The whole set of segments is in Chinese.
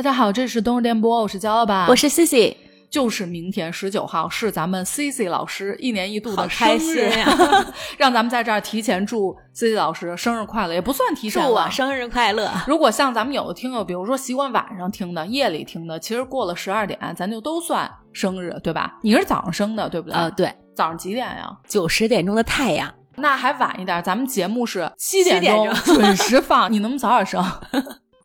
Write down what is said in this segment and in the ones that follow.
大家好，这是冬日电波，我是焦老板，我是 C C，就是明天十九号是咱们 C C 老师一年一度的开生日心呀！让咱们在这儿提前祝 C C 老师生日快乐，也不算提祝前了。我生日快乐！如果像咱们有的听友，比如说习惯晚上听的、夜里听的，其实过了十二点，咱就都算生日，对吧？你是早上生的，对不对？呃，对，早上几点呀？九十点钟的太阳，那还晚一点，咱们节目是七点钟钟 准时放，你能不能早点生？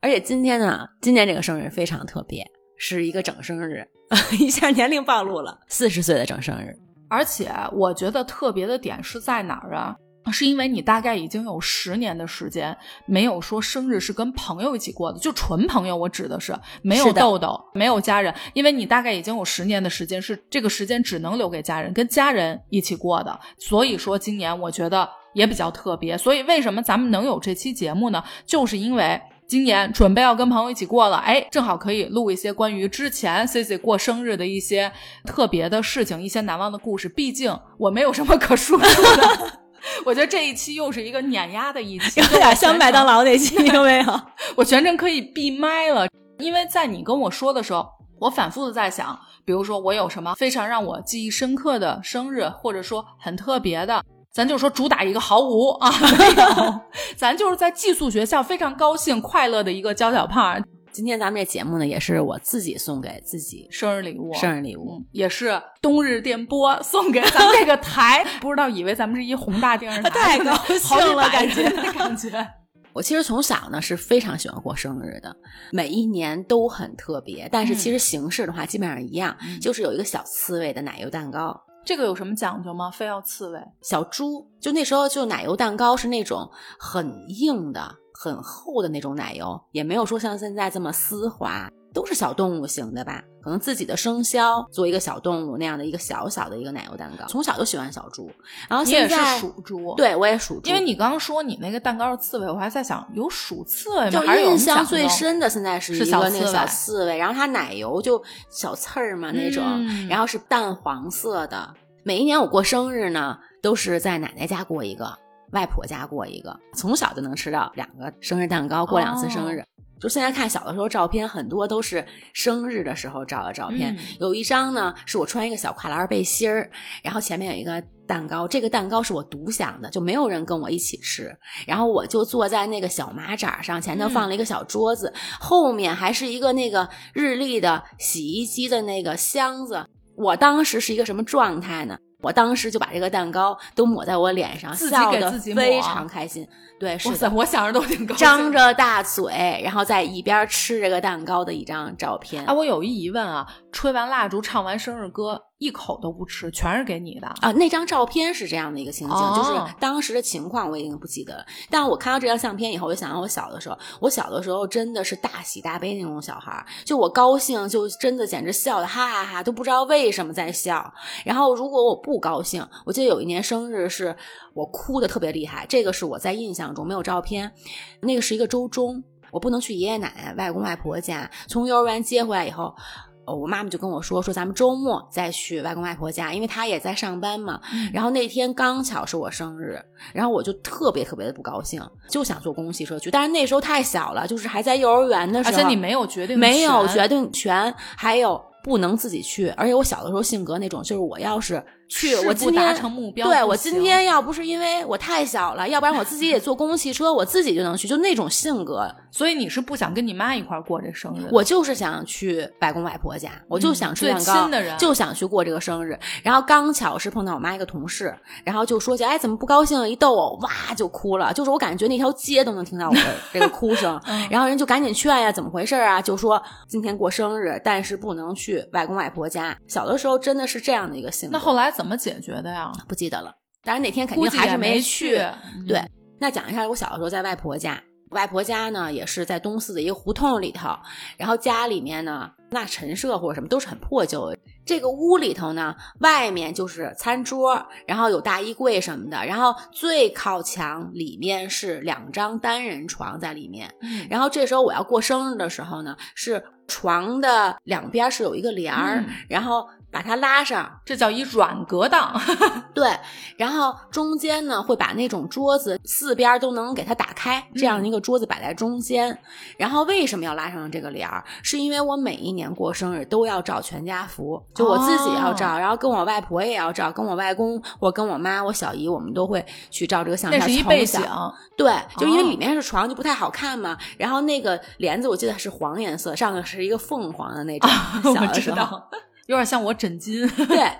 而且今天呢，今年这个生日非常特别，是一个整生日，一下年龄暴露了，四十岁的整生日。而且我觉得特别的点是在哪儿啊？是因为你大概已经有十年的时间没有说生日是跟朋友一起过的，就纯朋友，我指的是没有豆豆，没有家人，因为你大概已经有十年的时间是这个时间只能留给家人，跟家人一起过的。所以说今年我觉得也比较特别。所以为什么咱们能有这期节目呢？就是因为。今年准备要跟朋友一起过了，哎，正好可以录一些关于之前 C C 过生日的一些特别的事情，一些难忘的故事。毕竟我没有什么可说出的，我觉得这一期又是一个碾压的一期，有点像麦当劳那期，有没有？我全程可以闭麦了，因为在你跟我说的时候，我反复的在想，比如说我有什么非常让我记忆深刻的生日，或者说很特别的，咱就说主打一个毫无啊，没有，咱就是在寄宿学校非常高兴快乐的一个娇小胖今天咱们这节目呢，也是我自己送给自己生日礼物，生日礼物。嗯，也是冬日电波送给咱们这个台，不知道以为咱们是一宏大电视台，太高兴了感觉感觉。我其实从小呢是非常喜欢过生日的，每一年都很特别，但是其实形式的话基本上一样，嗯就是有一个小刺猬的奶油蛋糕。这个有什么讲究吗？非要刺猬？小猪，就那时候就奶油蛋糕是那种很硬的、很厚的那种奶油，也没有说像现在这么丝滑，都是小动物型的吧？可能自己的生肖做一个小动物那样的一个小小的一个奶油蛋糕。从小就喜欢小猪，然后你也是现在属猪，，对我也属猪，因为你刚刚说你那个蛋糕是刺猬，我还在想有属刺猬就吗？还是印象最深的现在是一个那个小刺猬，然后它奶油就小刺儿嘛那种，嗯然后是淡黄色的。每一年我过生日呢，都是在奶奶家过一个，外婆家过一个，从小就能吃到两个生日蛋糕，过两次生日。哦就现在看小的时候照片，很多都是生日的时候照的照片。嗯有一张呢，是我穿一个小跨栏背心儿，然后前面有一个蛋糕，这个蛋糕是我独享的，就没有人跟我一起吃。然后我就坐在那个小马扎上，前头放了一个小桌子，后面还是一个那个日立的洗衣机的那个箱子。我当时是一个什么状态呢？我当时就把这个蛋糕都抹在我脸上，自己笑得给自己抹非常开心。对，是的，我想着都挺高兴。张着大嘴，然后在一边吃这个蛋糕的一张照片啊，我有一疑问啊，吹完蜡烛，唱完生日歌，一口都不吃，全是给你的。啊，那张照片是这样的一个情景，哦就是当时的情况我已经不记得了。但是我看到这张相片以后，我就想到我小的时候，我小的时候真的是大喜大悲那种小孩儿，就我高兴就真的简直笑的哈哈哈，都不知道为什么在笑。然后如果我不高兴，我记得有一年生日是我哭的特别厉害，这个是我在印象中没有照片，那个是一个周中，我不能去爷爷奶奶、外公外婆家，从幼儿园接回来以后。哦，我妈妈就跟我说说咱们周末再去外公外婆家，因为她也在上班嘛。嗯然后那天刚巧是我生日，然后我就特别特别的不高兴，就想坐公共汽车去。但是那时候太小了，就是还在幼儿园的时候，而且你没有决定权，没有决定权，还有不能自己去。而且我小的时候性格那种，就是我要是去，我今天达成目标对我今天要不是因为我太小了，要不然我自己也坐公共汽车，我自己就能去，就那种性格。所以你是不想跟你妈一块过这生日？我就是想去外公外婆家，我就想吃蛋糕，亲的人就想去过这个生日。然后刚巧是碰到我妈一个同事，然后就说起，哎，怎么不高兴？一逗我，哇就哭了，就是我感觉那条街都能听到我的这个哭声。嗯然后人就赶紧劝呀，怎么回事啊？就说今天过生日，但是不能去外公外婆家。小的时候真的是这样的一个性格，那后来怎么解决的呀？不记得了，但是那天肯定还是没去。嗯对，那讲一下我小的时候在外婆家，外婆家呢也是在东四的一个胡同里头，然后家里面呢那陈设或者什么都是很破旧的。这个屋里头呢，外面就是餐桌，然后有大衣柜什么的，然后最靠墙里面是两张单人床在里面。嗯然后这时候我要过生日的时候呢，是床的两边是有一个帘儿，嗯然后把它拉上，这叫一软隔档。对，然后中间呢会把那种桌子四边都能给它打开，这样一个桌子摆在中间。然后为什么要拉上这个帘儿？是因为我每一年过生日都要照全家福，就我自己要照，然后跟我外婆也要照，跟我外公或跟我妈、我小姨，我们都会去照这个相片。那是一背景，对，就因为里面是床，就不太好看嘛。然后那个帘子我记得是黄颜色，上头是一个凤凰的那种，小的时候。有点像我枕巾，对，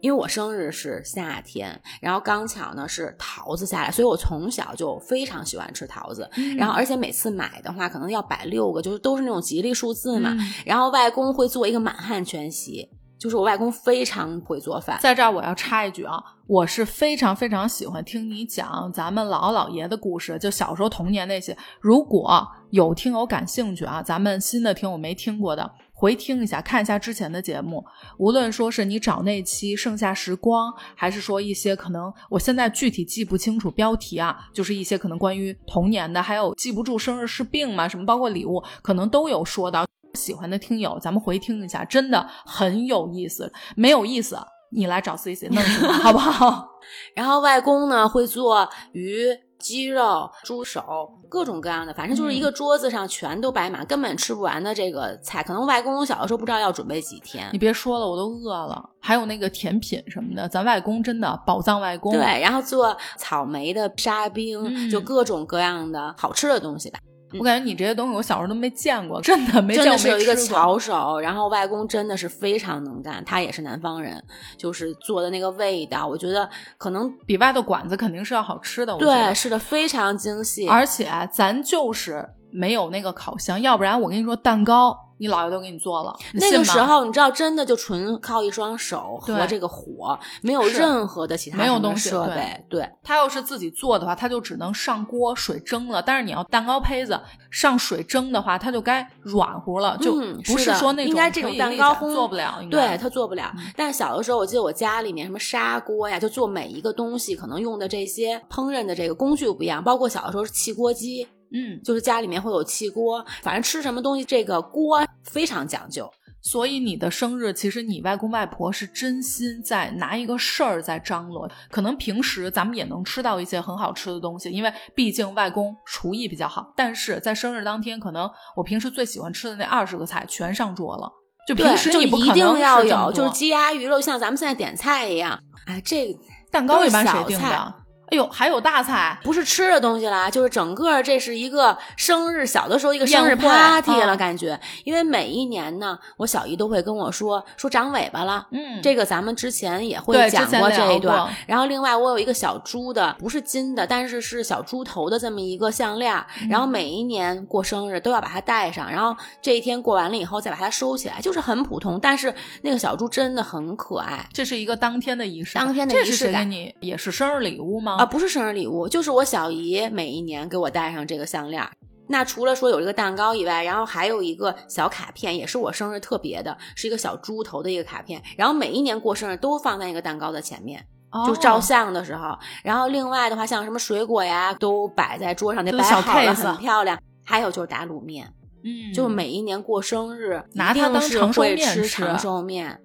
因为我生日是夏天，然后刚巧呢是桃子下来，所以我从小就非常喜欢吃桃子。然后而且每次买的话，可能要摆六个，就是都是那种吉利数字嘛。然后外公会做一个满汉全席，就是我外公非常会做饭。在这儿我要插一句啊，我是非常非常喜欢听你讲咱们姥姥姥爷的故事，就小时候童年那些。如果有听友感兴趣啊，咱们新的听友没听过的。回听一下，看一下之前的节目。无论说是你找那期《盛夏时光》，还是说一些可能我现在具体记不清楚标题啊，就是一些可能关于童年的，还有记不住生日是病吗？什么包括礼物，可能都有说到。喜欢的听友，咱们回听一下，真的很有意思。没有意思，你来找 C C 弄去，好不好？然后外公呢会做鱼。鸡肉、猪手，各种各样的，反正就是一个桌子上全都摆满，根本吃不完的这个菜。可能外公小的时候不知道要准备几天。你别说了，我都饿了。还有那个甜品什么的，咱外公真的宝藏外公。对，然后做草莓的沙冰，就各种各样的好吃的东西吧。我感觉你这些东西我小时候都没见过，真的没真的是有一个巧手，然后外公真的是非常能干，他也是南方人，就是做的那个味道，我觉得可能比外头馆子肯定是要好吃的。对，是的，非常精细，而且咱就是没有那个烤箱，要不然我跟你说蛋糕。你姥爷都给你做了，那个时候你知道，真的就纯靠一双手和这个火，没有任何的其他没有东西设备。对，他要是自己做的话，他就只能上锅水蒸了。但是你要蛋糕胚子上水蒸的话，它就该软乎了，就不是说那种应该这种蛋糕烘做不了。对，他做不了。但是小的时候，我记得我家里面什么砂锅呀，就做每一个东西可能用的这些烹饪的这个工具不一样，包括小的时候是汽锅机。嗯，就是家里面会有气锅，反正吃什么东西这个锅非常讲究。所以你的生日，其实你外公外婆是真心在拿一个事儿在张罗。可能平时咱们也能吃到一些很好吃的东西，因为毕竟外公厨艺比较好。但是在生日当天，可能我平时最喜欢吃的那二十个菜全上桌了。就平时你不一定要有，就是鸡鸭鱼肉，像咱们现在点菜一样。哎，这蛋糕一般谁定的？哎呦，还有大菜，不是吃的东西啦，就是整个这是一个生日，小的时候一个生日 party 了，感觉。因为每一年呢，我小姨都会跟我说说长尾巴了，嗯，这个咱们之前也会讲过这一段。然后另外我有一个小猪的，不是金的，但是是小猪头的这么一个项链。然后每一年过生日都要把它戴上，然后这一天过完了以后再把它收起来，就是很普通，但是那个小猪真的很可爱。这是一个当天的仪式，当天的仪式感，你也是生日礼物吗？啊，不是生日礼物，就是我小姨每一年给我戴上这个项链。那除了说有这个蛋糕以外，然后还有一个小卡片，也是我生日特别的，是一个小猪头的一个卡片。然后每一年过生日都放在一个蛋糕的前面，就照相的时候。然后另外的话，像什么水果呀，都摆在桌上，那摆好了，很漂亮。还有就是打卤面，嗯，就每一年过生日，拿它当长寿面吃。长寿面。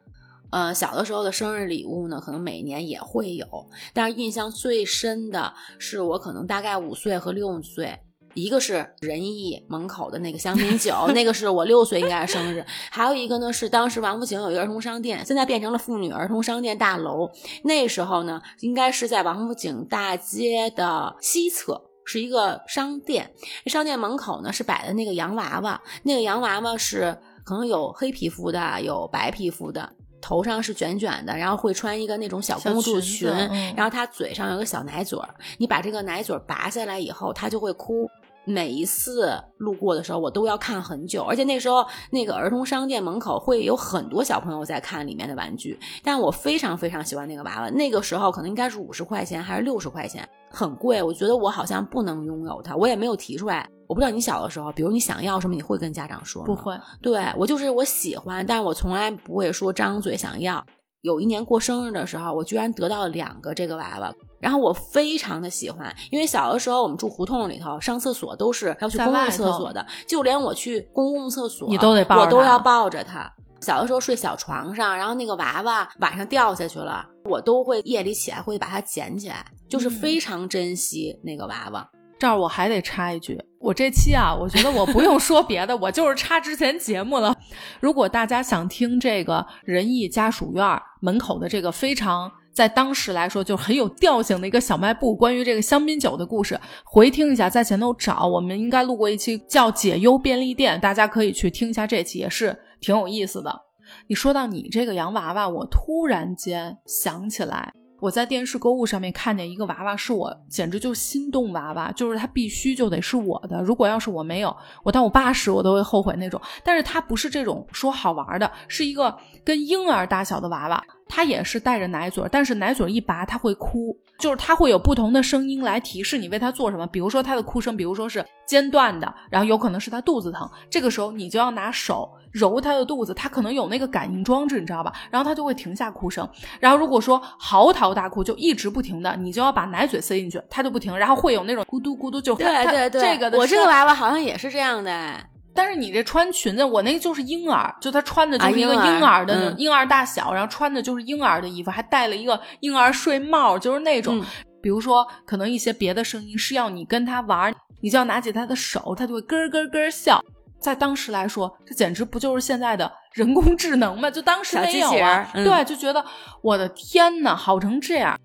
呃，小的时候的生日礼物呢，可能每年也会有，但是印象最深的是我可能大概五岁和六岁，一个是仁义门口的那个香槟酒，那个是我六岁应该是生日，还有一个呢是当时王府井有一个儿童商店，现在变成了妇女儿童商店大楼，那时候呢应该是在王府井大街的西侧，是一个商店，商店门口呢是摆的那个洋娃娃，那个洋娃娃是可能有黑皮肤的，有白皮肤的。头上是卷卷的，然后会穿一个那种小公主裙，然后她嘴上有个小奶嘴儿。你把这个奶嘴拔下来以后，她就会哭。每一次路过的时候，我都要看很久。而且那时候那个儿童商店门口会有很多小朋友在看里面的玩具，但我非常非常喜欢那个娃娃。那个时候可能应该是五十块钱还是六十块钱，很贵。我觉得我好像不能拥有它，我也没有提出来。我不知道你小的时候，比如你想要什么，你会跟家长说吗？不会。对我就是我喜欢，但是我从来不会说张嘴想要。有一年过生日的时候，我居然得到了两个这个娃娃，然后我非常的喜欢，因为小的时候我们住胡同里头，上厕所都是要去公共厕所的，就连我去公共厕所，你都得抱，我都要抱着它。小的时候睡小床上，然后那个娃娃晚上掉下去了，我都会夜里起来会把它捡起来，就是非常珍惜那个娃娃。这儿我还得插一句，我这期啊，我觉得我不用说别的，我就是插之前节目了。如果大家想听这个仁义家属院门口的这个非常。在当时来说，就很有调性的一个小卖部。关于这个香槟酒的故事，回听一下，在前头找，我们应该录过一期叫《解忧便利店》，大家可以去听一下这期，也是挺有意思的。你说到你这个洋娃娃，我突然间想起来。我在电视购物上面看见一个娃娃，是我简直就心动娃娃，就是它必须就得是我的。如果要是我没有，我到我八十我都会后悔那种。但是它不是这种说好玩的，是一个跟婴儿大小的娃娃，它也是带着奶嘴，但是奶嘴一拔它会哭，就是它会有不同的声音来提示你为它做什么。比如说它的哭声，比如说是间断的，然后有可能是它肚子疼，这个时候你就要拿手。揉他的肚子，他可能有那个感应装置，你知道吧？然后他就会停下哭声。然后如果说嚎啕大哭，就一直不停的，你就要把奶嘴塞进去，他就不停。然后会有那种咕嘟咕嘟，就对对对，这个我这个娃娃好像也是这样的。但是你这穿裙子，我那个就是婴儿，就他穿的就是一个婴儿的婴儿大小，然后穿的就是婴儿的衣服，还戴了一个婴儿睡帽，就是那种。比如说，可能一些别的声音是要你跟他玩，你就要拿起他的手，他就会咯咯咯笑。在当时来说，这简直不就是现在的人工智能吗？就当时没有啊，对，就觉得我的天呐，好成这样。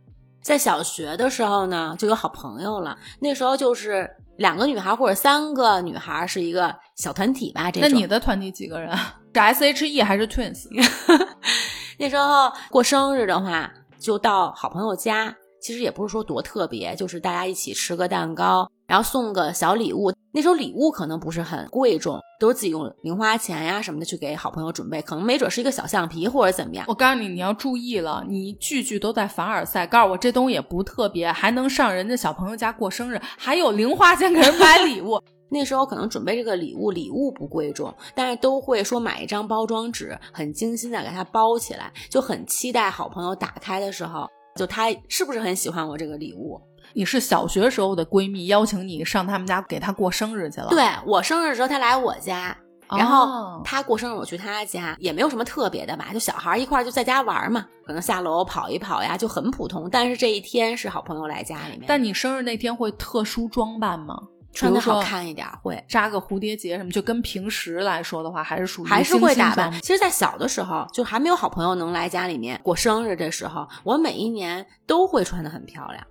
在小学的时候呢，就有好朋友了。那时候就是两个女孩或者三个女孩是一个小团体吧。这那你的团体几个人？是 S H E 还是 Twins？那时候过生日的话，就到好朋友家。其实也不是说多特别，就是大家一起吃个蛋糕，然后送个小礼物。那时候礼物可能不是很贵重，都是自己用零花钱呀什么的去给好朋友准备，可能没准是一个小橡皮或者怎么样。我告诉你，你要注意了，你句句都在凡尔赛。告诉我这东西也不特别，还能上人家小朋友家过生日，还有零花钱给人买礼物。那时候可能准备这个礼物，礼物不贵重，但是都会说买一张包装纸，很精心的给它包起来，就很期待好朋友打开的时候。就他是不是很喜欢我这个礼物？你是小学时候的闺蜜邀请你上他们家给她过生日去了？对我生日的时候她来我家，然后她过生日我去她家，也没有什么特别的吧，就小孩一块就在家玩嘛，可能下楼跑一跑呀，就很普通。但是这一天是好朋友来家里面，但你生日那天会特殊装扮吗？穿的好看一点，会扎个蝴蝶结什么，就跟平时来说的话，还是属于还是会打扮。其实，在小的时候，就还没有好朋友能来家里面过生日的时候，我每一年都会穿的很漂亮。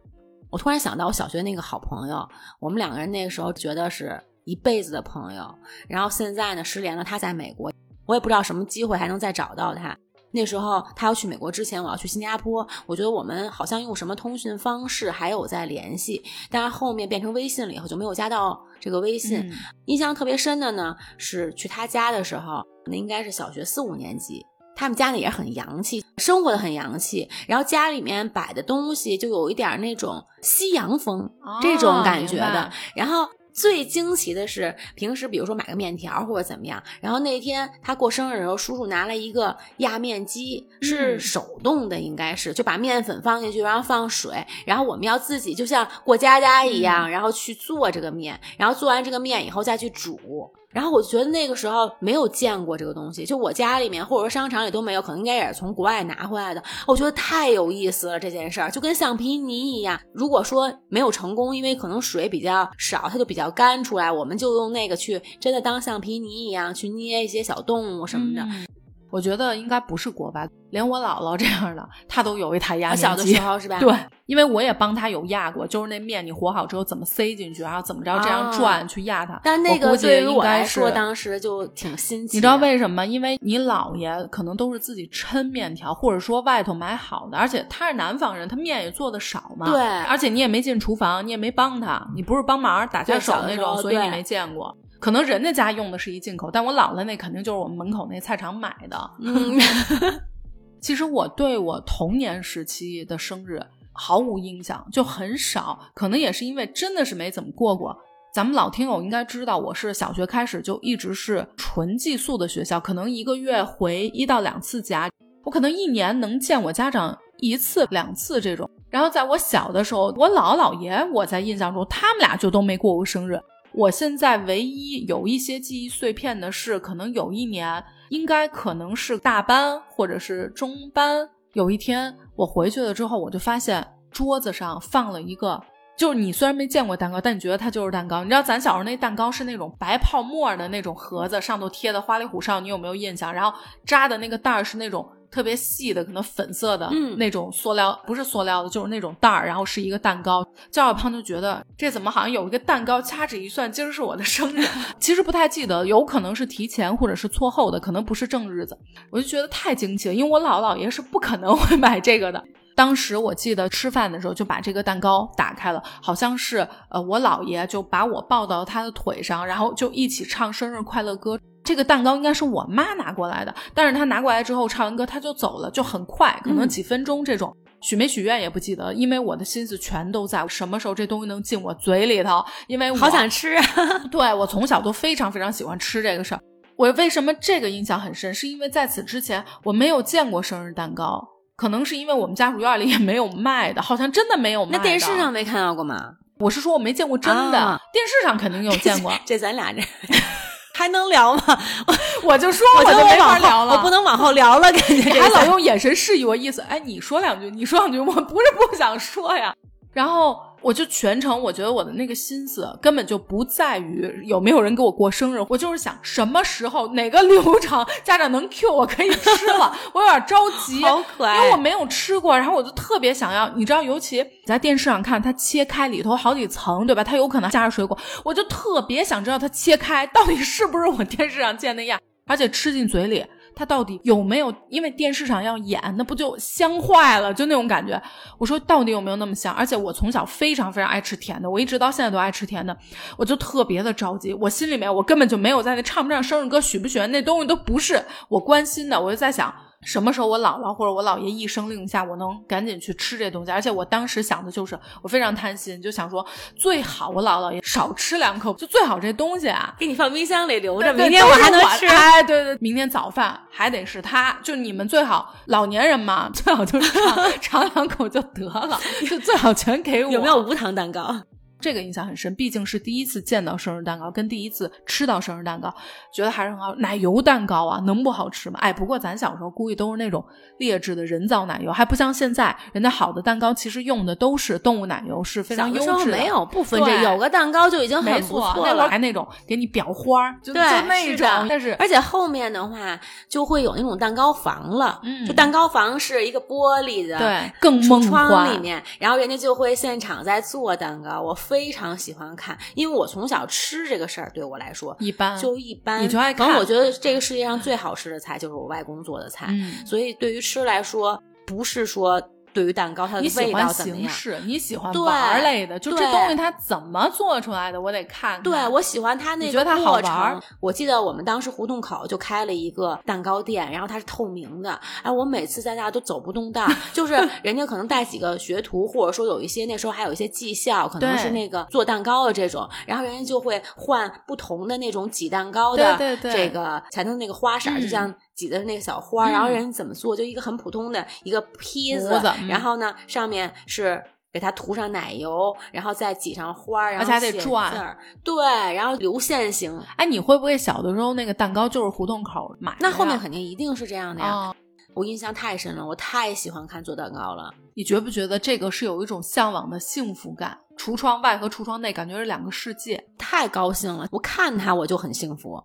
我突然想到，我小学那个好朋友，我们两个人那个时候觉得是一辈子的朋友，然后现在呢失联了，他在美国，我也不知道什么机会还能再找到他。那时候他要去美国之前，我要去新加坡。我觉得我们好像用什么通讯方式还有在联系，但是后面变成微信了以后就没有加到这个微信。印象特别深的呢是去他家的时候，那应该是小学四五年级，他们家里也很洋气，生活的很洋气，然后家里面摆的东西就有一点那种西洋风这种感觉的，然后。最惊奇的是，平时比如说买个面条或者怎么样，然后那天他过生日的时候，叔叔拿了一个压面机，是手动的，应该是就把面粉放进去，然后放水，然后我们要自己就像过家家一样，然后去做这个面，然后做完这个面以后再去煮。然后我觉得那个时候没有见过这个东西，就我家里面或者说商场里都没有，可能应该也是从国外拿回来的。我觉得太有意思了这件事儿，就跟橡皮泥一样。如果说没有成功，因为可能水比较少，它就比较干出来，我们就用那个去真的当橡皮泥一样去捏一些小动物什么的。我觉得应该不是国外，连我姥姥这样的，她都有一台压面机。小的时候是吧？对，因为我也帮她有压过，就是那面你和好之后怎么塞进去，然后怎么着这样转去压它。但那个对于我来说，当时就挺新奇。你知道为什么？因为你姥爷可能都是自己抻面条，或者说外头买好的，而且他是南方人，他面也做的少嘛。对，而且你也没进厨房，你也没帮他，你不是帮忙打下手那种，所以你没见过。可能人家家用的是一进口，但我姥姥那肯定就是我们门口那菜场买的。嗯，其实我对我童年时期的生日毫无印象，就很少。可能也是因为真的是没怎么过过。咱们老听友应该知道，我是小学开始就一直是纯寄宿的学校，可能一个月回一到两次家，我可能一年能见我家长一次两次这种。然后在我小的时候，我姥姥姥爷，我在印象中他们俩就都没过过生日。我现在唯一有一些记忆碎片的是，可能有一年，应该可能是大班或者是中班，有一天我回去了之后，我就发现桌子上放了一个。就是你虽然没见过蛋糕，但你觉得它就是蛋糕。你知道咱小时候那蛋糕是那种白泡沫的那种盒子，上头贴的花里胡哨，你有没有印象？然后扎的那个袋儿是那种特别细的，可能粉色的那种塑料，不是塑料的，就是那种袋儿，然后是一个蛋糕。焦小胖就觉得这怎么好像有一个蛋糕？掐指一算，今儿是我的生日。其实不太记得，有可能是提前或者是错后的，可能不是正日子。我就觉得太惊奇了，因为我姥姥姥爷是不可能 会买这个的。当时我记得吃饭的时候就把这个蛋糕打开了，好像是呃我姥爷就把我抱到他的腿上，然后就一起唱生日快乐歌。这个蛋糕应该是我妈拿过来的，但是她拿过来之后唱完歌她就走了，就很快，可能几分钟这种。许没许愿也不记得，因为我的心思全都在什么时候这东西能进我嘴里头，因为我好想吃。啊 对我从小都非常非常喜欢吃这个事儿。我为什么这个印象很深？是因为在此之前我没有见过生日蛋糕。可能是因为我们家属院里也没有卖的，好像真的没有卖。那电视上没看到过吗？我是说我没见过真的，电视上肯定有见过。这咱俩这还能聊吗？我就说我就没法聊了，我不能往后聊了，感觉你还老用眼神示意我意思。哎，你说两句，你说两句，我不是不想说呀。然后。我就全程，我觉得我的那个心思根本就不在于有没有人给我过生日，我就是想什么时候哪个流程家长能 Q 我可以吃了，我有点着急，好可爱，因为我没有吃过，然后我就特别想要，你知道，尤其在电视上看它切开里头好几层，对吧？它有可能加上水果，我就特别想知道它切开到底是不是我电视上见那样，而且吃进嘴里。他到底有没有？因为电视上要演，那不就香坏了？就那种感觉。我说到底有没有那么香？而且我从小非常非常爱吃甜的，我一直到现在都爱吃甜的，我就特别的着急。我心里面我根本就没有在那唱不唱生日歌、许不许愿那东西都不是我关心的，我就在想。什么时候我姥姥或者我姥爷一声令下，我能赶紧去吃这东西？而且我当时想的就是，我非常贪心，就想说最好我姥姥爷少吃两口，就最好这东西啊，给你放冰箱里留着，明天我还能吃。哎，对对，明天早饭还得是他，就你们最好老年人嘛，最好就是尝 尝两口就得了，就最好全给我。有没有无糖蛋糕？这个印象很深，毕竟是第一次见到生日蛋糕，跟第一次吃到生日蛋糕，觉得还是很好。奶油蛋糕啊，能不好吃吗？哎，不过咱小时候估计都是那种劣质的人造奶油，还不像现在，人家好的蛋糕其实用的都是动物奶油，是非常优质的。没有不分这，有个蛋糕就已经很不错了。还那种给你裱花，就就那种。但是而且后面的话就会有那种蛋糕房了，嗯，就蛋糕房是一个玻璃的，对，更梦幻里面，然后人家就会现场在做蛋糕，我。非常喜欢看，因为我从小吃这个事儿对我来说一般，就一般。你就爱看。我觉得这个世界上最好吃的菜就是我外公做的菜，所以对于吃来说，不是说。对于蛋糕，它的味道怎么样？你喜欢玩类的，就这东西它怎么做出来的，我得看。对我喜欢它那个过程。我记得我们当时胡同口就开了一个蛋糕店，然后它是透明的。哎，我每次在那都走不动道，就是人家可能带几个学徒，或者说有一些那时候还有一些技校，可能是那个做蛋糕的这种，然后人家就会换不同的那种挤蛋糕的这个才能那个花色，就像。挤的那个小花，然后人怎么做？就一个很普通的一个坯子，然后呢，上面是给它涂上奶油，然后再挤上花，然后还得转，对，然后流线型。哎，你会不会小的时候那个蛋糕就是胡同口买？那后面肯定一定是这样的呀。我印象太深了，我太喜欢看做蛋糕了。你觉不觉得这个是有一种向往的幸福感？橱窗外和橱窗内感觉是两个世界，太高兴了。我看它我就很幸福。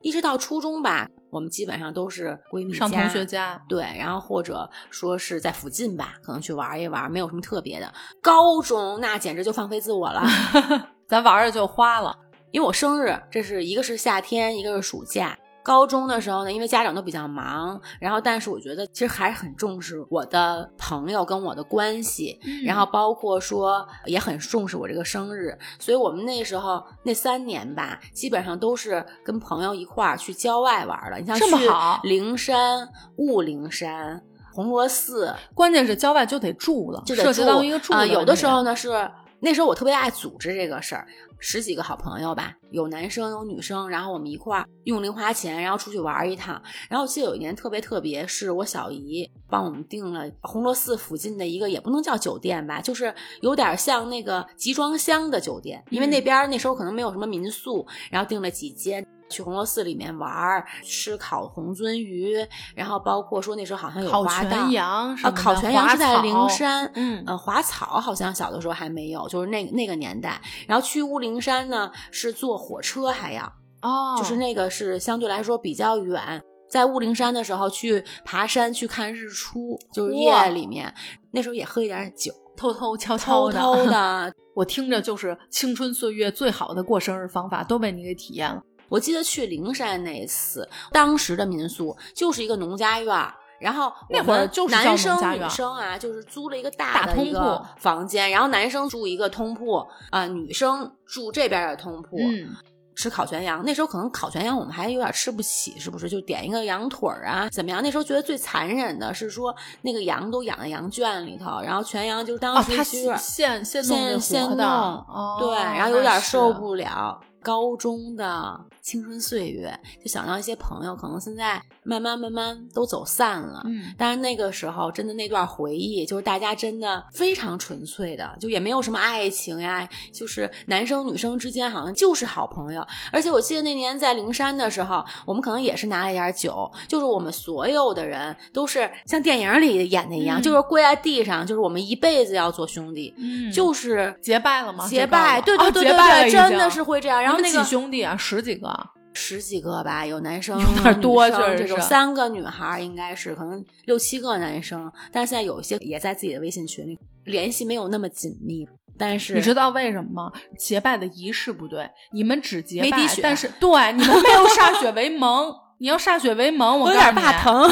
一直到初中吧，我们基本上都是闺蜜上同学家，对，然后或者说是在附近吧，可能去玩一玩，没有什么特别的。高中那简直就放飞自我了，咱玩着就花了，因为我生日，这是一个是夏天，一个是暑假。高中的时候呢，因为家长都比较忙，然后但是我觉得其实还是很重视我的朋友跟我的关系，然后包括说也很重视我这个生日，所以我们那时候那三年吧，基本上都是跟朋友一块儿去郊外玩了。你像去灵山、雾灵山、红螺寺，关键是郊外就得住了，就得当一个住啊。有的时候呢是。那时候我特别爱组织这个事儿，十几个好朋友吧，有男生有女生，然后我们一块儿用零花钱，然后出去玩一趟。然后我记得有一年特别特别，是我小姨帮我们订了红螺寺附近的一个，也不能叫酒店吧，就是有点像那个集装箱的酒店，因为那边那时候可能没有什么民宿，然后订了几间。去红螺寺里面玩儿，吃烤红鳟鱼，然后包括说那时候好像有烤全羊什啊，烤全羊是在灵山，嗯呃，滑草好像小的时候还没有，就是那那个年代。然后去乌灵山呢，是坐火车还要，哦，就是那个是相对来说比较远。在雾灵山的时候去爬山去看日出，就是夜里面，那时候也喝一点酒，偷偷悄悄的。偷的。我听着就是青春岁月最好的过生日方法，都被你给体验了。我记得去灵山那一次，当时的民宿就是一个农家院儿。然后那会儿就是叫男生女生啊，就是租了一个大大的一个通铺房间，然后男生住一个通铺啊、女生住这边的通铺。嗯，吃烤全羊，那时候可能烤全羊我们还有点吃不起，是不是？就点一个羊腿儿啊，怎么样？那时候觉得最残忍的是说那个羊都养在羊圈里头，然后全羊就是当时其实现现现弄现现弄，对，然后有点受不了。高中的青春岁月，就想到一些朋友，可能现在慢慢慢慢都走散了。嗯，但是那个时候，真的那段回忆，就是大家真的非常纯粹的，就也没有什么爱情呀，就是男生女生之间好像就是好朋友。而且我记得那年在灵山的时候，我们可能也是拿了一点酒，就是我们所有的人都是像电影里演的一样，嗯就是跪在地上，就是我们一辈子要做兄弟，嗯，就是结拜了吗？结拜，对哦对对对对，真的是会这样。然后你们那个兄弟啊，十几个，十几个吧，有男生有点多女生确实这种三个女孩应该是可能六七个男生，但是现在有一些也在自己的微信群里联系没有那么紧密，但是你知道为什么吗？结拜的仪式不对，你们只结拜没滴血，但是对你们没有歃血为盟。你要歃血为盟，我我有点怕，疼，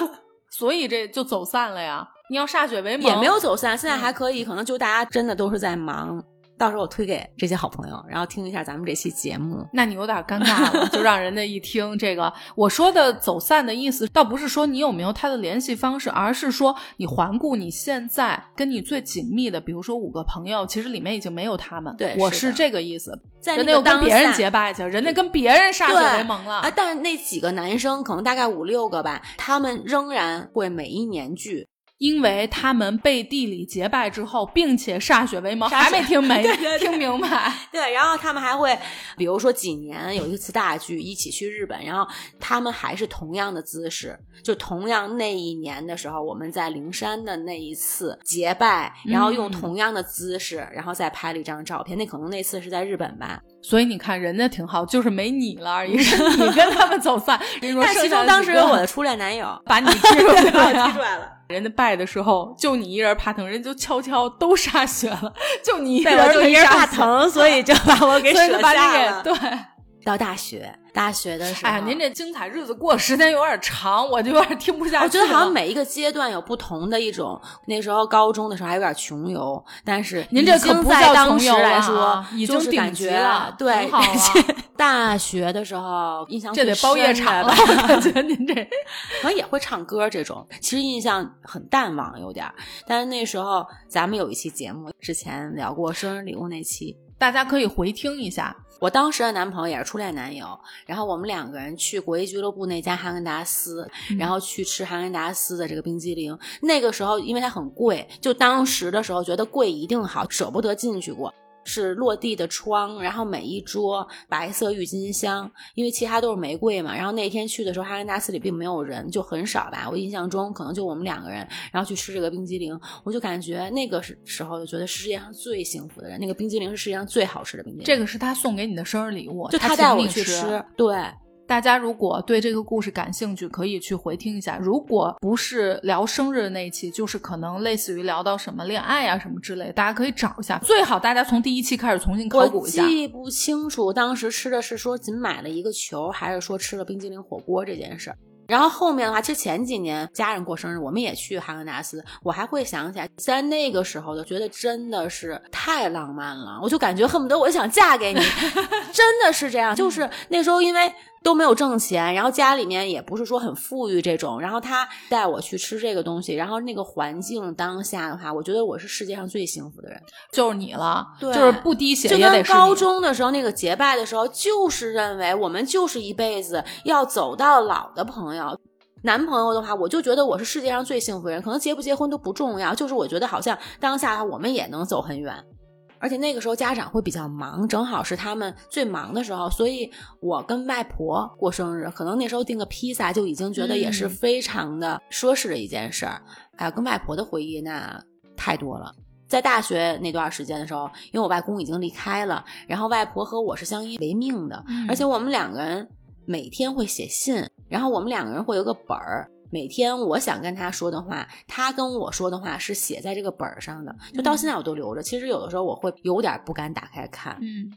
所以这就走散了呀。你要歃血为盟，也没有走散，现在嗯还可以，可能就大家真的都是在忙。到时候我推给这些好朋友，然后听一下咱们这期节目。那你有点尴尬了，就让人家一听这个，我说的走散的意思，倒不是说你有没有他的联系方式，而是说你环顾你现在跟你最紧密的，比如说五个朋友，其实里面已经没有他们。对我是这个意思。在人家又跟别人结拜去，人家跟别人歃血为盟了。啊，但是那几个男生可能大概五六个吧，他们仍然会每一年聚，因为他们背地里结拜之后，并且歃血为盟，还没听没听明白。对，然后他们还会，比如说几年有一次大聚，一起去日本，然后他们还是同样的姿势，就同样那一年的时候，我们在灵山的那一次结拜，然后用嗯同样的姿势，然后再拍了一张照片。那可能那次是在日本吧，所以你看，人家挺好，就是没你了而已，是 你跟他们走散。但其中当时有我的初恋男友，把你踢出去把我了踢出来了。人家拜的时候，就你一人怕疼，人家就悄悄都歃血了，就你一对，人就一人怕疼，所以就把我给 所以舍就把你给下了。对。到大学，大学的时候，哎呀，您这精彩日子过时间有点长，我就有点听不下去。我觉得好像每一个阶段有不同的一种。那时候高中的时候还有点穷游，但是您这已经可不叫在当时穷游来说啊，已经是感顶级觉了对，大学的时候印象这得最包夜深场了，的吧 我感觉您这。可能也会唱歌这种，其实印象很淡忘，有点儿。但是那时候咱们有一期节目，之前聊过生日礼物那期，大家可以回听一下。我当时的男朋友也是初恋男友，然后我们两个人去国际俱乐部那家哈根达斯，然后去吃哈根达斯的这个冰激凌。那个时候因为它很贵，就当时的时候觉得贵一定好，舍不得进去过。是落地的窗，然后每一桌白色郁金香，因为其他都是玫瑰嘛。然后那天去的时候，哈根达斯里并没有人，就很少吧。我印象中可能就我们两个人，然后去吃这个冰激凌，我就感觉那个时时候就觉得世界上最幸福的人，那个冰激凌是世界上最好吃的冰激凌。这个是他送给你的生日礼物，就他带我去吃，对，大家如果对这个故事感兴趣，可以去回听一下。如果不是聊生日的那一期，就是可能类似于聊到什么恋爱啊什么之类，大家可以找一下。最好大家从第一期开始重新考古一下。记不清楚当时吃的是说仅买了一个球，还是说吃了冰激凌火锅这件事儿。然后后面的话，其实前几年家人过生日，我们也去哈根达斯，我还会想起来，在那个时候就觉得真的是太浪漫了，我就感觉恨不得我想嫁给你，真的是这样。就是那时候因为都没有挣钱，然后家里面也不是说很富裕这种，然后他带我去吃这个东西，然后那个环境当下的话，我觉得我是世界上最幸福的人，就是你了，对就是不滴血就也得是高中的时候那个结拜的时候，就是认为我们就是一辈子要走到老的朋友。男朋友的话，我就觉得我是世界上最幸福的人，可能结不结婚都不重要，就是我觉得好像当下我们也能走很远。而且那个时候家长会比较忙，正好是他们最忙的时候，所以我跟外婆过生日，可能那时候订个披萨就已经觉得也是嗯非常的奢侈的一件事儿。哎呀，跟外婆的回忆那太多了。在大学那段时间的时候，因为我外公已经离开了，然后外婆和我是相依为命的，嗯而且我们两个人每天会写信，然后我们两个人会有个本儿，每天我想跟他说的话，他跟我说的话是写在这个本儿上的，就到现在我都留着。其实有的时候我会有点不敢打开看。嗯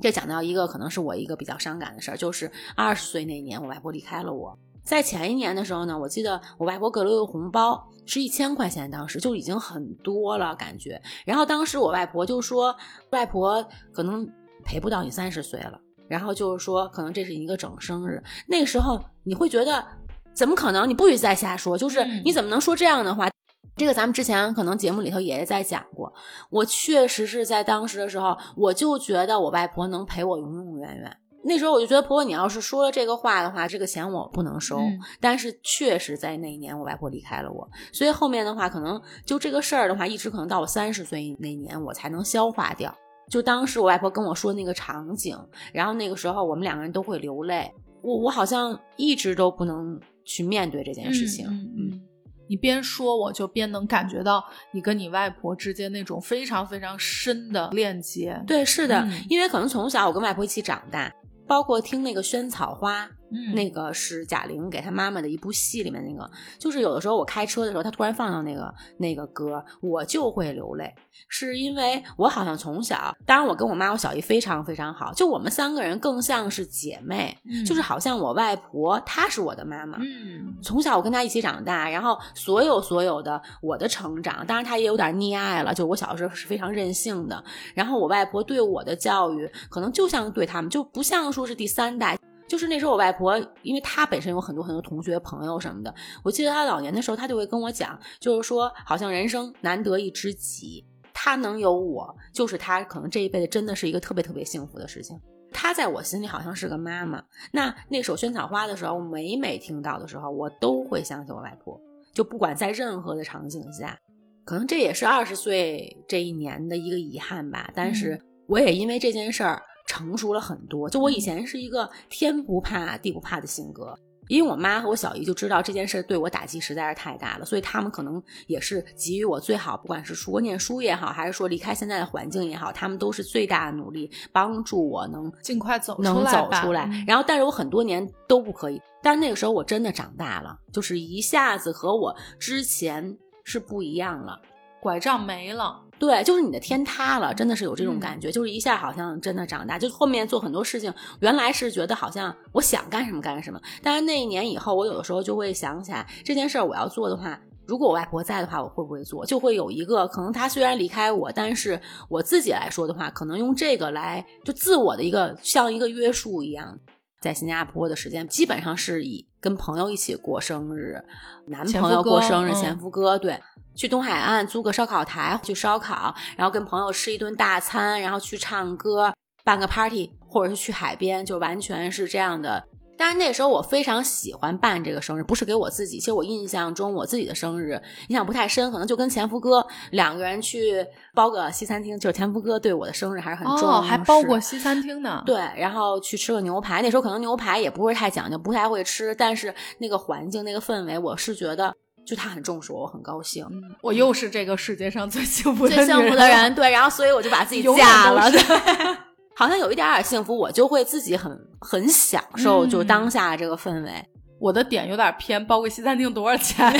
这讲到一个可能是我一个比较伤感的事儿，就是二十岁那年我外婆离开了我。在前一年的时候呢，我记得我外婆给了我一个红包，是一千块钱，当时就已经很多了感觉。然后当时我外婆就说，外婆可能陪不到你三十岁了，然后就是说可能这是一个整生日。那个时候你会觉得怎么可能？你不许再瞎说，就是嗯你怎么能说这样的话？这个咱们之前可能节目里头也在讲过，我确实是在当时的时候，我就觉得我外婆能陪我永永远远。那时候我就觉得婆婆，你要是说了这个话的话，这个钱我不能收。嗯但是确实在那一年，我外婆离开了我，所以后面的话，可能就这个事儿的话，一直可能到我三十岁那年，我才能消化掉。就当时我外婆跟我说那个场景，然后那个时候我们两个人都会流泪，我我好像一直都不能去面对这件事情。嗯嗯你边说，我就边能感觉到你跟你外婆之间那种非常非常深的链接。对，是的，嗯因为可能从小我跟外婆一起长大，包括听那个萱草花，嗯，那个是贾玲给她妈妈的一部戏里面那个，就是有的时候我开车的时候，她突然放到那个那个歌，我就会流泪，是因为我好像从小，当然我跟我妈我小姨非常非常好，就我们三个人更像是姐妹，嗯就是好像我外婆她是我的妈妈，嗯。从小我跟她一起长大，然后所有所有的我的成长，当然她也有点溺爱了，就我小时候是非常任性的，然后我外婆对我的教育，可能就像对他们，就不像说是第三代。就是那时候我外婆，因为她本身有很多很多同学朋友什么的，我记得她老年的时候，她就会跟我讲，就是说好像人生难得一知己，她能有我，就是她可能这一辈子真的是一个特别特别幸福的事情。她在我心里好像是个妈妈。那那首《萱草花》的时候，每每听到的时候，我都会想起我外婆。就不管在任何的场景下，可能这也是二十岁这一年的一个遗憾吧。但是我也因为这件事儿成熟了很多。就我以前是一个天不怕地不怕的性格。因为我妈和我小姨就知道这件事对我打击实在是太大了，所以他们可能也是给予我最好，不管是出国念书也好，还是说离开现在的环境也好，他们都是最大的努力帮助我能尽快走出能走出来嗯。然后，但是我很多年都不可以。但那个时候我真的长大了，就是一下子和我之前是不一样了。拐杖没了。对，就是你的天塌了，真的是有这种嗯感觉，就是一下好像真的长大，就后面做很多事情，原来是觉得好像我想干什么干什么，但是那一年以后，我有的时候就会想起来这件事儿我要做的话，如果我外婆在的话，我会不会做？就会有一个可能，她虽然离开我，但是我自己来说的话，可能用这个来就自我的一个像一个约束一样。在新加坡的时间基本上是以跟朋友一起过生日，男朋友过生日，嗯前夫哥对。去东海岸租个烧烤台去烧烤，然后跟朋友吃一顿大餐，然后去唱歌，办个 party，或者是去海边，就完全是这样的。但是那时候我非常喜欢办这个生日，不是给我自己。其实我印象中我自己的生日印象不太深，可能就跟前夫哥两个人去包个西餐厅，就是前夫哥对我的生日还是很重视，哦，还包过西餐厅呢。对，然后去吃个牛排。那时候可能牛排也不是太讲究，不太会吃，但是那个环境、那个氛围，我是觉得就他很重视我，我很高兴。嗯，我又是这个世界上最幸福的最幸福的人，对，然后所以我就把自己嫁了，对，好像有一点点幸福，我就会自己很很享受，嗯就当下这个氛围，我的点有点偏，包个西餐厅多少钱？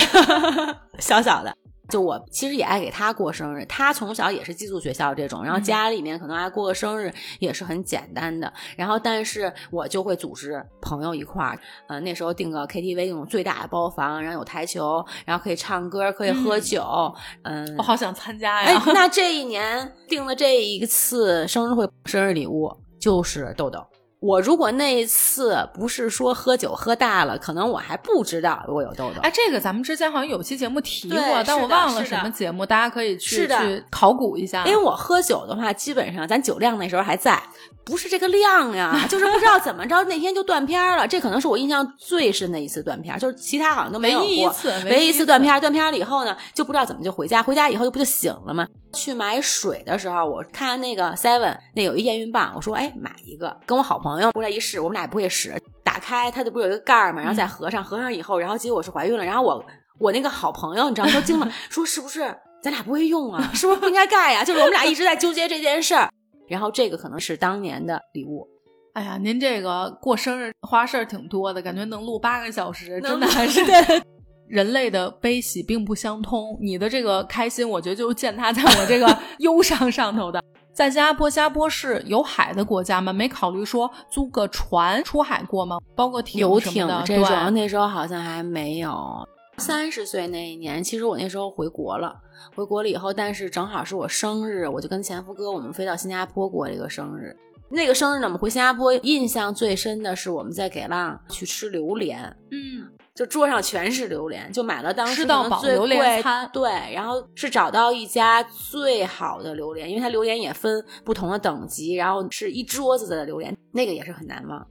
小小的。就我其实也爱给他过生日，他从小也是寄宿学校这种，然后嗯家里面可能爱过个生日也是很简单的，然后但是我就会组织朋友一块儿，呃那时候订个 KTV 那种最大的包房，然后有台球，然后可以唱歌，可以喝嗯酒，嗯，我好想参加哎呀！，那这一年订的这一次生日会生日礼物就是豆豆。我如果那一次不是说喝酒喝大了，可能我还不知道我有痘痘。哎，这个咱们之前好像有期节目提过，但我忘了什么节目，大家可以去去考古一下。因为我喝酒的话，基本上咱酒量那时候还在，不是这个量呀，就是不知道怎么着那天就断片儿了。这可能是我印象最深的一次断片儿，就是其他好像都没有过。唯一一次，唯一次断片儿，断片儿了以后呢，就不知道怎么就回家，回家以后就不就醒了吗？去买水的时候，我看那个 Seven 那有一验孕棒，我说哎买一个，跟我好朋友过来一试，我们俩也不会使，打开它就不是有一个盖儿嘛，然后再合上，合上以后，然后结果是怀孕了，然后我我那个好朋友你知道吗？都惊了，说是不是咱俩不会用啊？是不是不应该盖呀？就是我们俩一直在纠结这件事儿，然后这个可能是当年的礼物，哎呀，您这个过生日花事儿挺多的，感觉能录八个小时，真的还是 人类的悲喜并不相通。你的这个开心，我觉得就是践踏在我这个 忧伤上头的。在新加坡，新加坡是有海的国家吗？没考虑说租个船出海过吗？包括艇游艇这种，那时候好像还没有。三十岁那一年，其实我那时候回国了，回国了以后，但是正好是我生日，我就跟前夫哥我们飞到新加坡过这个生日。那个生日呢，我们回新加坡，印象最深的是我们在给浪去吃榴莲，嗯，就桌上全是榴莲，就买了当时吃到最饱榴莲对，然后是找到一家最好的榴莲，因为它榴莲也分不同的等级，然后是一桌子的榴莲，那个也是很难忘。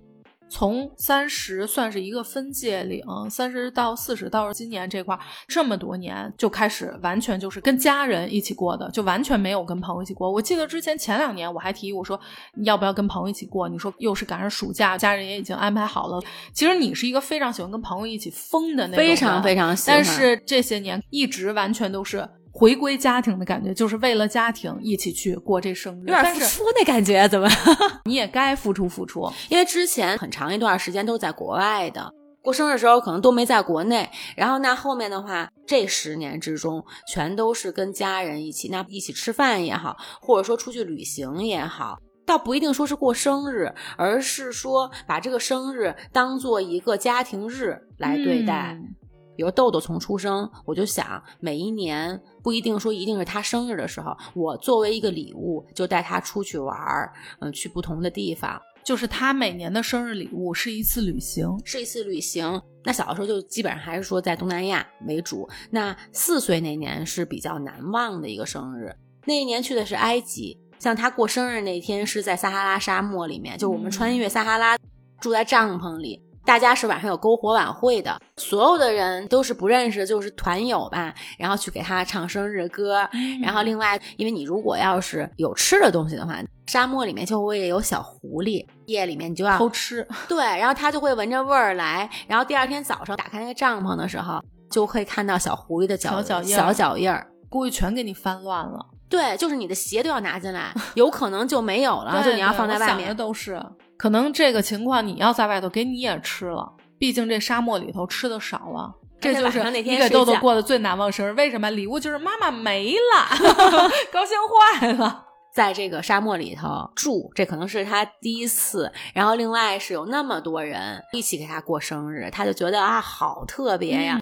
从三十算是一个分界岭，三十到四十到今年这块儿这么多年就开始完全就是跟家人一起过的，就完全没有跟朋友一起过。我记得之前前两年我还提议我说你要不要跟朋友一起过，你说又是赶上暑假，家人也已经安排好了。其实你是一个非常喜欢跟朋友一起疯的那种人，非常非常喜欢。但是这些年一直完全都是回归家庭的感觉，就是为了家庭一起去过这生日，有点付出那感觉，怎么？你也该付出付出。因为之前很长一段时间都在国外的，过生日的时候可能都没在国内。然后那后面的话，这十年之中全都是跟家人一起，那一起吃饭也好，或者说出去旅行也好。倒不一定说是过生日，而是说把这个生日当做一个家庭日来对待。嗯比如豆豆从出生，我就想每一年不一定说一定是他生日的时候，我作为一个礼物就带他出去玩儿，嗯，去不同的地方。就是他每年的生日礼物是一次旅行，是一次旅行。那小的时候就基本上还是说在东南亚为主。那四岁那年是比较难忘的一个生日，那一年去的是埃及。像他过生日那天是在撒哈拉沙漠里面，就我们穿越撒哈拉，住在帐篷里。大家是晚上有篝火晚会的，所有的人都是不认识，就是团友吧，然后去给他唱生日歌。然后另外，因为你如果要是有吃的东西的话，沙漠里面就会有小狐狸，夜里面你就要偷吃。对，然后它就会闻着味儿来，然后第二天早上打开那个帐篷的时候，就会看到小狐狸的脚小脚印儿小脚印儿。估计全给你翻乱了。对，就是你的鞋都要拿进来，有可能就没有了，对就你要放在外对我想的面。都是，可能这个情况你要在外头给你也吃了，毕竟这沙漠里头吃的少了。这就是你给豆豆过的最难忘生日。为什么？礼物就是妈妈没了，高兴坏了。在这个沙漠里头住，这可能是他第一次。然后另外是有那么多人一起给他过生日，他就觉得啊，好特别呀。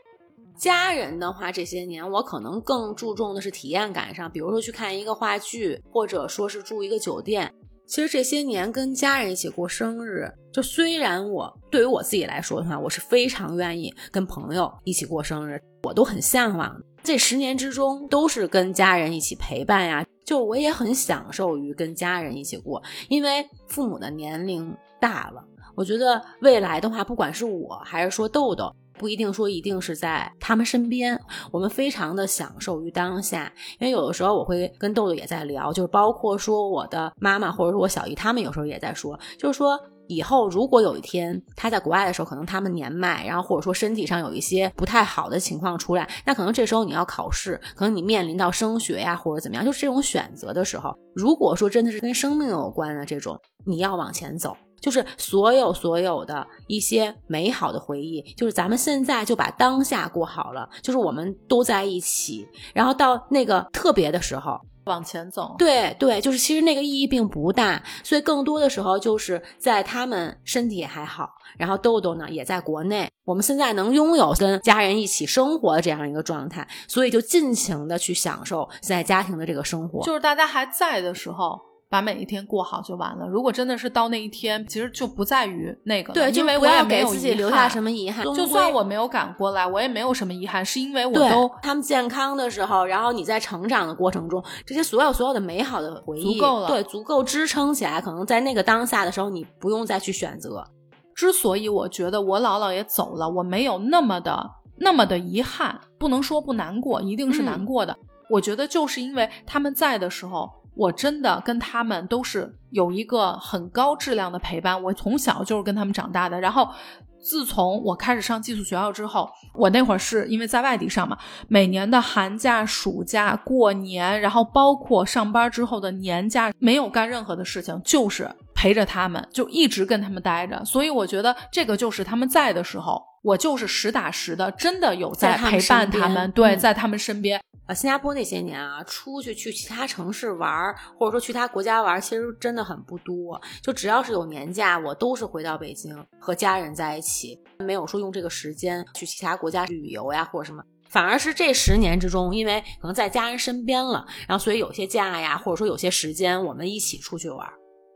家人的话，这些年我可能更注重的是体验感上，比如说去看一个话剧，或者说是住一个酒店。其实这些年跟家人一起过生日，就虽然我对于我自己来说的话，我是非常愿意跟朋友一起过生日，我都很向往。这十年之中都是跟家人一起陪伴呀，就我也很享受于跟家人一起过，因为父母的年龄大了，我觉得未来的话，不管是我还是说豆豆。不一定说一定是在他们身边，我们非常的享受于当下。因为有的时候我会跟豆豆也在聊，就是包括说我的妈妈或者说我小姨，他们有时候也在说，就是说以后如果有一天他在国外的时候，可能他们年迈，然后或者说身体上有一些不太好的情况出来，那可能这时候你要考试，可能你面临到升学呀或者怎么样，就是这种选择的时候，如果说真的是跟生命有关的这种，你要往前走。就是所有所有的一些美好的回忆，就是咱们现在就把当下过好了，就是我们都在一起，然后到那个特别的时候，往前走，对对，就是其实那个意义并不大，所以更多的时候就是在他们身体也还好，然后豆豆呢也在国内，我们现在能拥有跟家人一起生活的这样一个状态，所以就尽情的去享受在家庭的这个生活。就是大家还在的时候，把每一天过好就完了。如果真的是到那一天，其实就不在于那个，对，因为我也没有自己留下什么遗憾。就算我没有赶过来，我也没有什么遗憾，是因为我都他们健康的时候，然后你在成长的过程中，这些所有所有的美好的回忆，足够了对，足够支撑起来。可能在那个当下的时候，你不用再去选择。之所以我觉得我姥姥也走了，我没有那么的那么的遗憾，不能说不难过，一定是难过的。我觉得就是因为他们在的时候，我真的跟他们都是有一个很高质量的陪伴。我从小就是跟他们长大的，然后。自从我开始上寄宿学校之后，我那会儿是因为在外地上嘛，每年的寒假、暑假、过年，然后包括上班之后的年假，没有干任何的事情，就是陪着他们，就一直跟他们待着。所以我觉得这个就是他们在的时候，我就是实打实的，真的有在陪伴他们，对，嗯在他们身边。啊，新加坡那些年啊，出去去其他城市玩儿，或者说去他国家玩儿，其实真的很不多。就只要是有年假，我都是回到北京和家人在一起，没有说用这个时间去其他国家旅游呀或者什么。反而是这十年之中，因为可能在家人身边了，然后所以有些假呀，或者说有些时间，我们一起出去玩儿。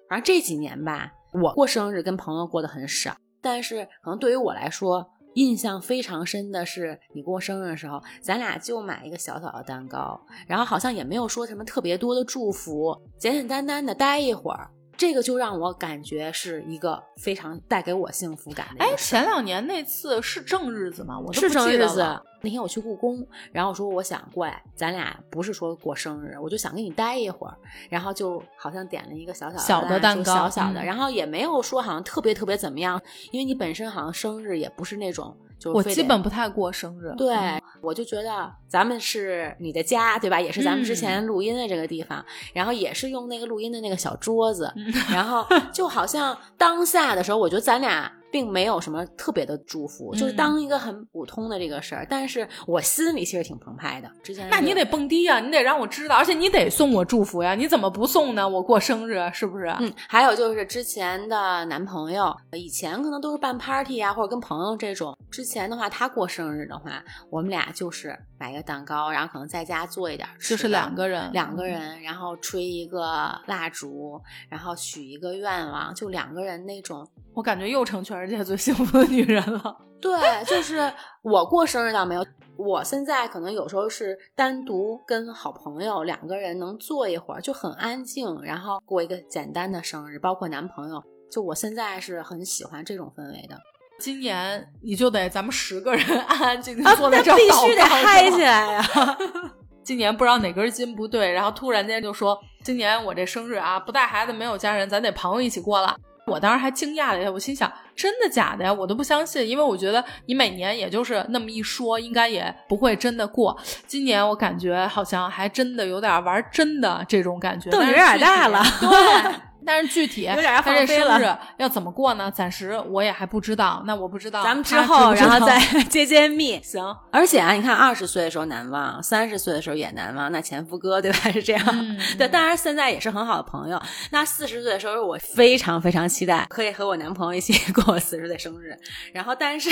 反正这几年吧，我过生日跟朋友过得很少，但是可能对于我来说，印象非常深的是，你过生日的时候，咱俩就买一个小小的蛋糕，然后好像也没有说什么特别多的祝福，简简单单的待一会儿，这个就让我感觉是一个非常带给我幸福感的哎。前两年那次是正日子吗？我都是正日子。那天我去故宫，然后我说我想过来，咱俩不是说过生日，我就想跟你待一会儿，然后就好像点了一个小小的小的蛋糕小小的，嗯然后也没有说好像特别特别怎么样，因为你本身好像生日也不是那种就我基本不太过生日。对嗯，我就觉得咱们是你的家，对吧？也是咱们之嗯前录音的这个地方，然后也是用那个录音的那个小桌子，嗯然后就好像当下的时候，我觉得咱俩并没有什么特别的祝福，就是嗯当一个很普通的这个事儿，但是我心里其实挺澎湃的。之前那你得蹦迪呀、你得让我知道，而且你得送我祝福呀！你怎么不送呢？我过生日是不是？嗯，还有就是之前的男朋友，以前可能都是办 party 啊，或者跟朋友这种。之前的话，他过生日的话，我们俩就是买一个蛋糕，然后可能在家做一点儿吃，就是两个人，两个人，然后吹一个蜡烛，然后许一个愿望，就两个人那种。我感觉又成全世界最幸福的女人了。对，就是我过生日倒没有，我现在可能有时候是单独跟好朋友两个人能坐一会儿，就很安静，然后过一个简单的生日，包括男朋友。就我现在是很喜欢这种氛围的今年你就得咱们十个人 安安静静啊，坐在这儿、那必须得嗨起。来呀、今年不知道哪根筋不对，然后突然间就说今年我这生日啊，不带孩子，没有家人，咱得朋友一起过了。我当时还惊讶了一下，我心想真的假的呀？我都不相信，因为我觉得你每年也就是那么一说，应该也不会真的过。今年我感觉好像还真的有点玩真的这种感觉，但是动静有点大了对。但是具体有点要他这生日要怎么过呢？暂时我也还不知道。那我不知道，咱们之后然后再揭揭秘。行。而且啊，你看二十岁的时候难忘，三十岁的时候也难忘，那前夫哥对吧？是这样。嗯对，当然现在也是很好的朋友。那四十岁的时候，我非常非常期待可以和我男朋友一起过我四十岁生日。然后，但是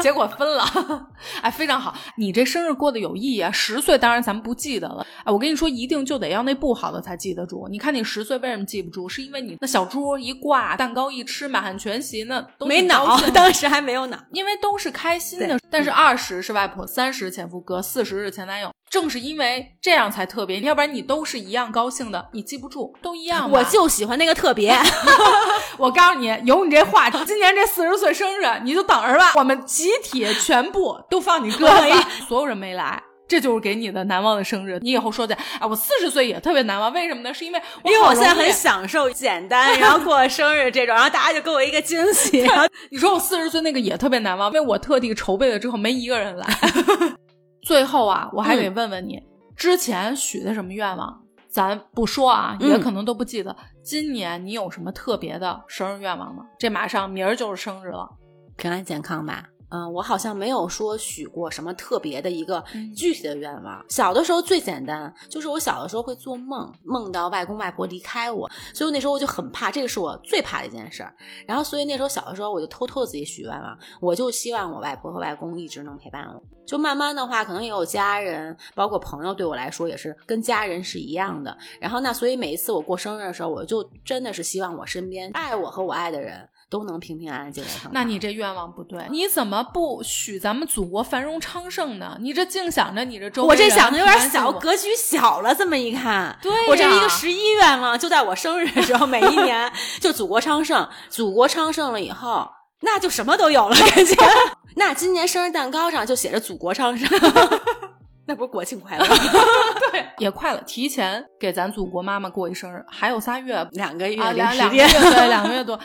结果分了，哎，非常好，你这生日过得有意义啊！十岁当然咱们不记得了，哎，我跟你说，一定就得要那不好的才记得住。你看你十岁为什么记不住？是因为你那小猪一挂，蛋糕一吃，满汉全席，那都没脑兴，的当时还没有脑。因为都是开心的。但是二十是外婆，三十前夫哥，四十是前男友。正是因为这样才特别，要不然你都是一样高兴的，你记不住，都一样。我就喜欢那个特别。我告诉你，有你这话，今年这四十岁生日，你就等着吧。我们集体全部都放你鸽子里，所有人没来。这就是给你的难忘的生日，你以后说去，啊，我四十岁也特别难忘，为什么呢？是因为我因为我现在很享受简单，然后过生日这种，然后大家就给我一个惊喜。然后你说我四十岁那个也特别难忘，因为我特地筹备了之后没一个人来。最后啊，我还得问问你，之前许的什么愿望？咱不说啊，嗯也可能都不记得。今年你有什么特别的生日愿望吗？这马上明儿就是生日了，平安健康吧。嗯，我好像没有说许过什么特别的一个嗯具体的愿望。小的时候最简单，就是我小的时候会做梦，梦到外公外婆离开我，所以那时候我就很怕，这个是我最怕的一件事儿。然后，所以那时候小的时候我就偷偷的自己许愿望，我就希望我外婆和外公一直能陪伴我。就慢慢的话，可能也有家人，包括朋友，对我来说也是跟家人是一样的。然后那所以每一次我过生日的时候，我就真的是希望我身边爱我和我爱的人都能平平安安、健健康康。那你这愿望不对，你怎么不许咱们祖国繁荣昌盛呢？你这净想着你这周围我这想的有点小，格局小了。这么一看，对我这一个十一愿望，就在我生日的时候，每一年就祖国昌盛，祖国昌盛了以后，那就什么都有了，感觉。那今年生日蛋糕上就写着“祖国昌盛”，那不是国庆快乐？对也快了，提前给咱祖国妈妈过一生日，还有仨月两个月两个月，对，两个月多。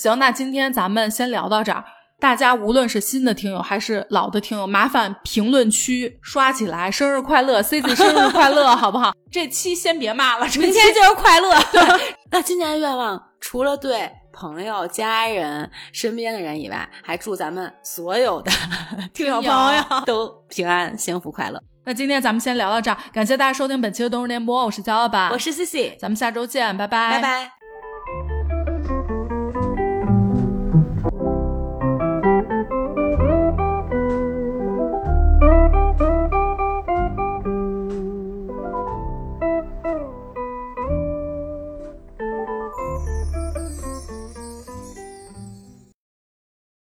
行，那今天咱们先聊到这儿。大家无论是新的听友还是老的听友，麻烦评论区刷起来，生日快乐，C C 生日快乐，好不好？这期先别骂了，明天就是快乐。对，那今年的愿望除了对朋友、家人、身边的人以外，还祝咱们所有的 听友朋友都平安、幸福、快乐。那今天咱们先聊到这儿，感谢大家收听本期的冬日联播，我是焦老板，我是 C C，咱们下周见，拜拜，拜拜。